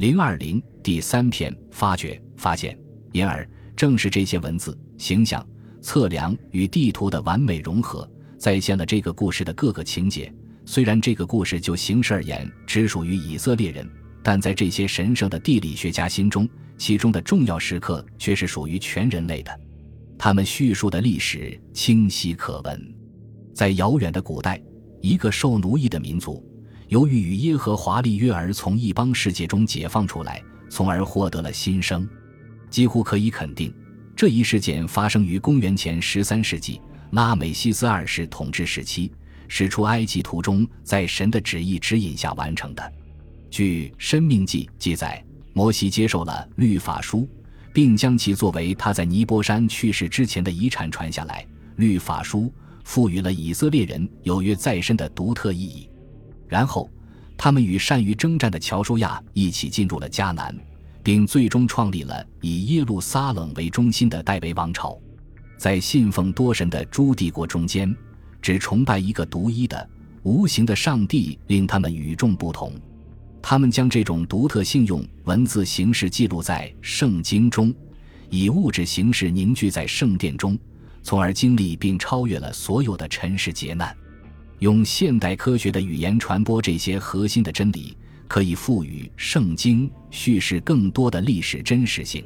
零二零第三篇发掘发现，因而正是这些文字、形象、测量与地图的完美融合，再现了这个故事的各个情节。虽然这个故事就形式而言只属于以色列人，但在这些神圣的地理学家心中，其中的重要时刻却是属于全人类的。他们叙述的历史清晰可闻。在遥远的古代，一个受奴役的民族。由于与耶和华立约而从异邦世界中解放出来，从而获得了新生，几乎可以肯定，这一事件发生于公元前十三世纪拉美西斯二世统治时期，使出埃及图中在神的旨意指引下完成的。据《申命记》记载，摩西接受了律法书，并将其作为他在尼泊山去世之前的遗产传下来。律法书赋予了以色列人有约在身的独特意义。然后，他们与善于征战的乔舒亚一起进入了迦南，并最终创立了以耶路撒冷为中心的代维王朝。在信奉多神的诸帝国中间，只崇拜一个独一的、无形的上帝，令他们与众不同。他们将这种独特性用文字形式记录在圣经中，以物质形式凝聚在圣殿中，从而经历并超越了所有的尘世劫难。用现代科学的语言传播这些核心的真理，可以赋予圣经叙事更多的历史真实性。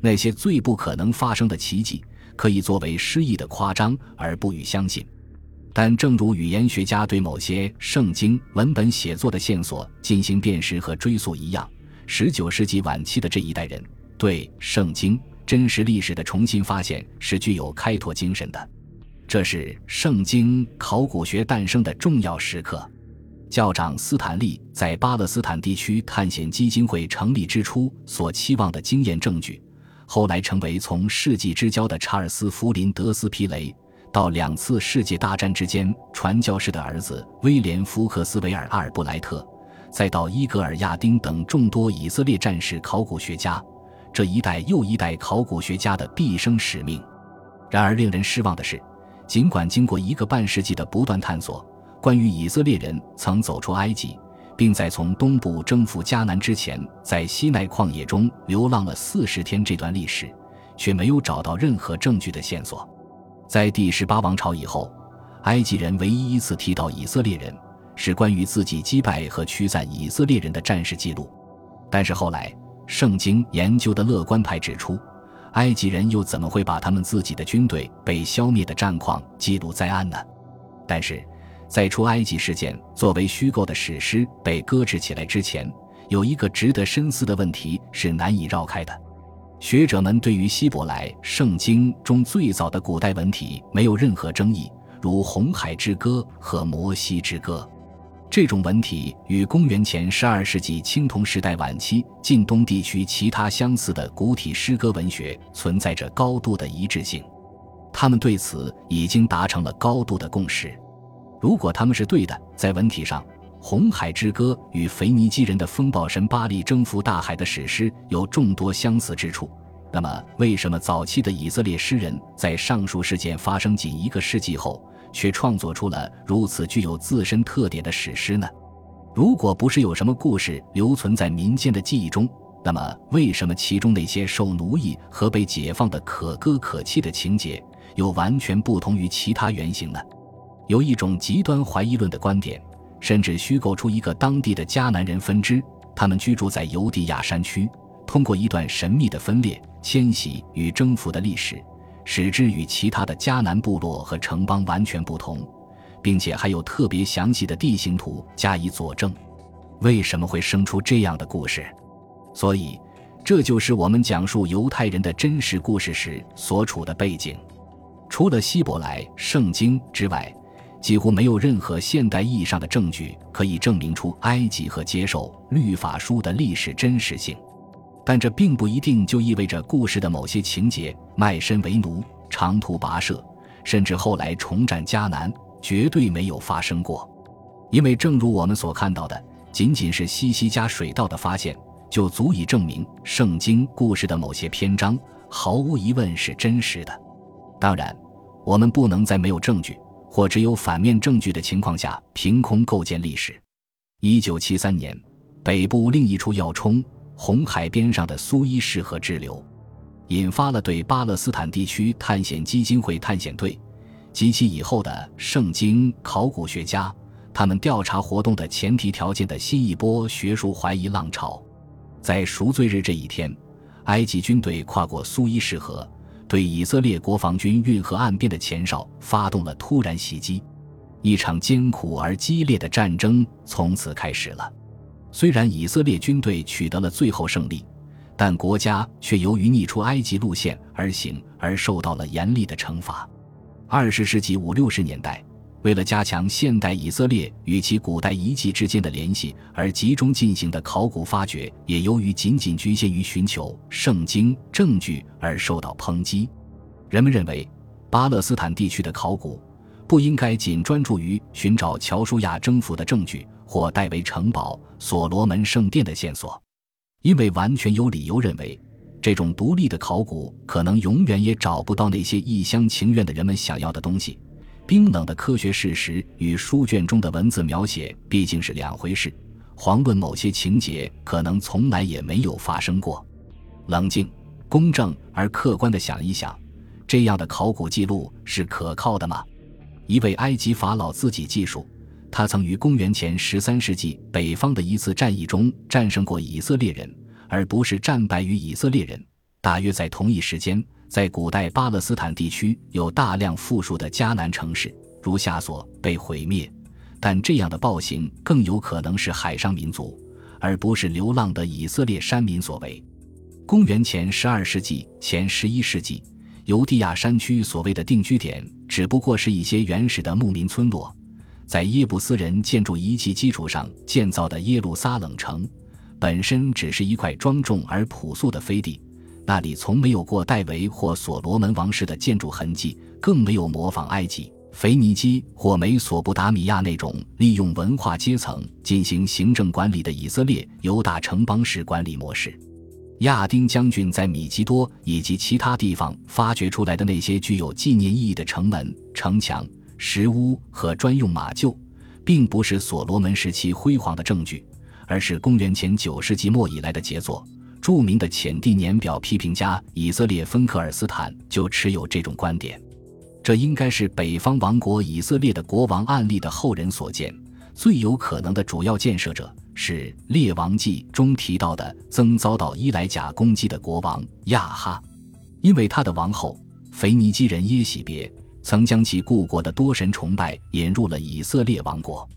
那些最不可能发生的奇迹，可以作为诗意的夸张而不予相信。但正如语言学家对某些圣经文本写作的线索进行辨识和追溯一样，十九世纪晚期的这一代人对圣经真实历史的重新发现是具有开拓精神的。这是圣经考古学诞生的重要时刻。教长斯坦利在巴勒斯坦地区探险基金会成立之初所期望的经验证据，后来成为从世纪之交的查尔斯·弗林德斯皮雷，到两次世界大战之间传教士的儿子威廉·福克斯维尔·阿尔布莱特，再到伊格尔·亚丁等众多以色列战士考古学家，这一代又一代考古学家的毕生使命。然而，令人失望的是。尽管经过一个半世纪的不断探索，关于以色列人曾走出埃及，并在从东部征服迦南之前，在西奈旷野中流浪了四十天这段历史，却没有找到任何证据的线索。在第十八王朝以后，埃及人唯一一次提到以色列人，是关于自己击败和驱散以色列人的战事记录。但是后来，圣经研究的乐观派指出。埃及人又怎么会把他们自己的军队被消灭的战况记录在案呢？但是，在出埃及事件作为虚构的史诗被搁置起来之前，有一个值得深思的问题是难以绕开的。学者们对于希伯来圣经中最早的古代文体没有任何争议，如《红海之歌》和《摩西之歌》。这种文体与公元前十二世纪青铜时代晚期近东地区其他相似的古体诗歌文学存在着高度的一致性，他们对此已经达成了高度的共识。如果他们是对的，在文体上，《红海之歌》与腓尼基人的风暴神巴利征服大海的史诗有众多相似之处，那么为什么早期的以色列诗人在上述事件发生仅一个世纪后？却创作出了如此具有自身特点的史诗呢？如果不是有什么故事留存在民间的记忆中，那么为什么其中那些受奴役和被解放的可歌可泣的情节又完全不同于其他原型呢？有一种极端怀疑论的观点，甚至虚构出一个当地的迦南人分支，他们居住在犹地亚山区，通过一段神秘的分裂、迁徙与征服的历史。使之与其他的迦南部落和城邦完全不同，并且还有特别详细的地形图加以佐证。为什么会生出这样的故事？所以，这就是我们讲述犹太人的真实故事时所处的背景。除了希伯来圣经之外，几乎没有任何现代意义上的证据可以证明出埃及和接受律法书的历史真实性。但这并不一定就意味着故事的某些情节卖身为奴、长途跋涉，甚至后来重占迦南绝对没有发生过。因为正如我们所看到的，仅仅是西西加水道的发现，就足以证明圣经故事的某些篇章毫无疑问是真实的。当然，我们不能在没有证据或只有反面证据的情况下凭空构建历史。一九七三年，北部另一处要冲。红海边上的苏伊士河支流，引发了对巴勒斯坦地区探险基金会探险队及其以后的圣经考古学家他们调查活动的前提条件的新一波学术怀疑浪潮。在赎罪日这一天，埃及军队跨过苏伊士河，对以色列国防军运河岸边的前哨发动了突然袭击，一场艰苦而激烈的战争从此开始了。虽然以色列军队取得了最后胜利，但国家却由于逆出埃及路线而行而受到了严厉的惩罚。二十世纪五六十年代，为了加强现代以色列与其古代遗迹之间的联系而集中进行的考古发掘，也由于仅仅局限于寻求圣经证据而受到抨击。人们认为，巴勒斯坦地区的考古不应该仅专注于寻找乔舒亚征服的证据。或代为城堡、所罗门圣殿的线索，因为完全有理由认为，这种独立的考古可能永远也找不到那些一厢情愿的人们想要的东西。冰冷的科学事实与书卷中的文字描写毕竟是两回事。遑论某些情节可能从来也没有发生过。冷静、公正而客观地想一想，这样的考古记录是可靠的吗？一位埃及法老自己记述。他曾于公元前十三世纪北方的一次战役中战胜过以色列人，而不是战败于以色列人。大约在同一时间，在古代巴勒斯坦地区有大量富庶的迦南城市，如下所被毁灭。但这样的暴行更有可能是海上民族，而不是流浪的以色列山民所为。公元前十二世纪前十一世纪，犹地亚山区所谓的定居点，只不过是一些原始的牧民村落。在耶布斯人建筑遗迹基础上建造的耶路撒冷城，本身只是一块庄重而朴素的飞地，那里从没有过戴维或所罗门王室的建筑痕迹，更没有模仿埃及、腓尼基或美索不达米亚那种利用文化阶层进行行政管理的以色列犹大城邦式管理模式。亚丁将军在米基多以及其他地方发掘出来的那些具有纪念意义的城门、城墙。石屋和专用马厩，并不是所罗门时期辉煌的证据，而是公元前九世纪末以来的杰作。著名的浅地年表批评家以色列芬克尔斯坦就持有这种观点。这应该是北方王国以色列的国王案例的后人所建。最有可能的主要建设者是《列王记》中提到的曾遭到伊莱贾攻击的国王亚哈，因为他的王后腓尼基人耶喜别。曾将其故国的多神崇拜引入了以色列王国。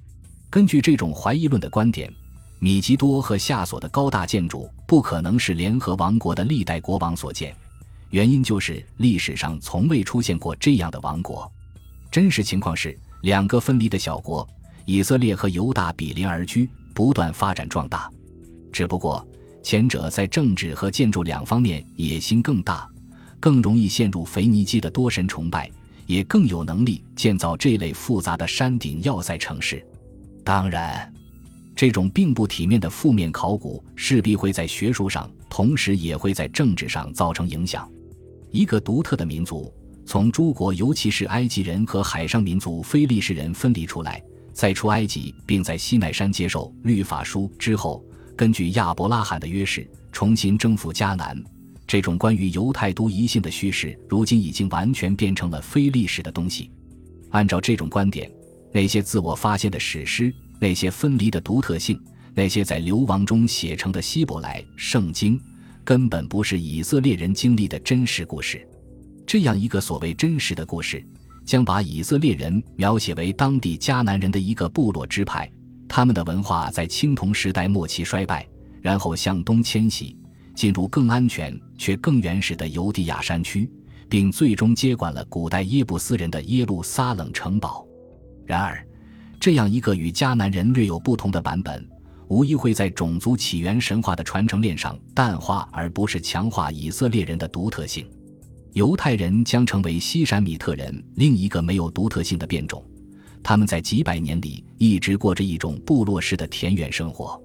根据这种怀疑论的观点，米吉多和夏所的高大建筑不可能是联合王国的历代国王所建，原因就是历史上从未出现过这样的王国。真实情况是，两个分离的小国以色列和犹大比邻而居，不断发展壮大。只不过前者在政治和建筑两方面野心更大，更容易陷入腓尼基的多神崇拜。也更有能力建造这类复杂的山顶要塞城市。当然，这种并不体面的负面考古势必会在学术上，同时也会在政治上造成影响。一个独特的民族从诸国，尤其是埃及人和海上民族非利士人分离出来，在出埃及并在西奈山接受律法书之后，根据亚伯拉罕的约誓，重新征服迦南。这种关于犹太独一性的叙事，如今已经完全变成了非历史的东西。按照这种观点，那些自我发现的史诗，那些分离的独特性，那些在流亡中写成的希伯来圣经，根本不是以色列人经历的真实故事。这样一个所谓真实的故事，将把以色列人描写为当地迦南人的一个部落支派，他们的文化在青铜时代末期衰败，然后向东迁徙。进入更安全却更原始的犹地亚山区，并最终接管了古代耶布斯人的耶路撒冷城堡。然而，这样一个与迦南人略有不同的版本，无疑会在种族起源神话的传承链上淡化，而不是强化以色列人的独特性。犹太人将成为西闪米特人另一个没有独特性的变种，他们在几百年里一直过着一种部落式的田园生活。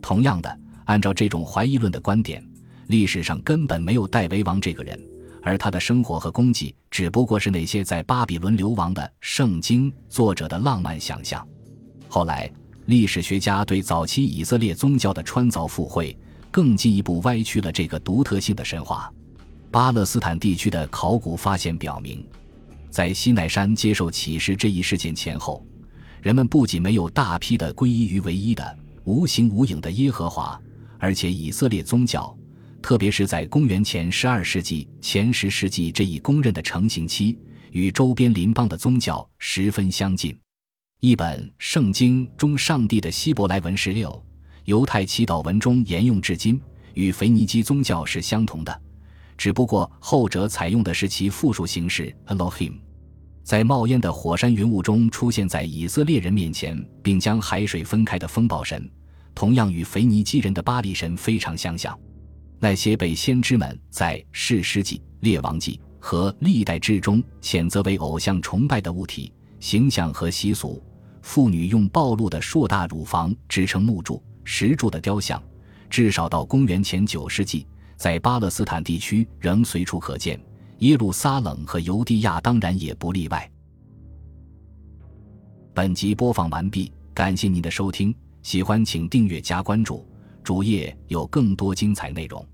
同样的。按照这种怀疑论的观点，历史上根本没有戴维王这个人，而他的生活和功绩只不过是那些在巴比伦流亡的圣经作者的浪漫想象。后来，历史学家对早期以色列宗教的穿凿附会、更进一步歪曲了这个独特性的神话。巴勒斯坦地区的考古发现表明，在西奈山接受启示这一事件前后，人们不仅没有大批的皈依于唯一的无形无影的耶和华，而且以色列宗教，特别是在公元前十二世纪、前十世纪这一公认的成型期，与周边邻邦的宗教十分相近。一本圣经中上帝的希伯来文十六。犹太祈祷文中沿用至今，与腓尼基宗教是相同的，只不过后者采用的是其复数形式 Elohim。在冒烟的火山云雾中出现在以色列人面前，并将海水分开的风暴神，同样与腓尼基人的巴力神非常相像。那些被先知们在士师记、列王记和历代志中谴责为偶像崇拜的物体、形象和习俗，妇女用暴露的硕大乳房支撑木柱。石柱的雕像，至少到公元前九世纪，在巴勒斯坦地区仍随处可见。耶路撒冷和犹地亚当然也不例外。本集播放完毕，感谢您的收听，喜欢请订阅加关注，主页有更多精彩内容。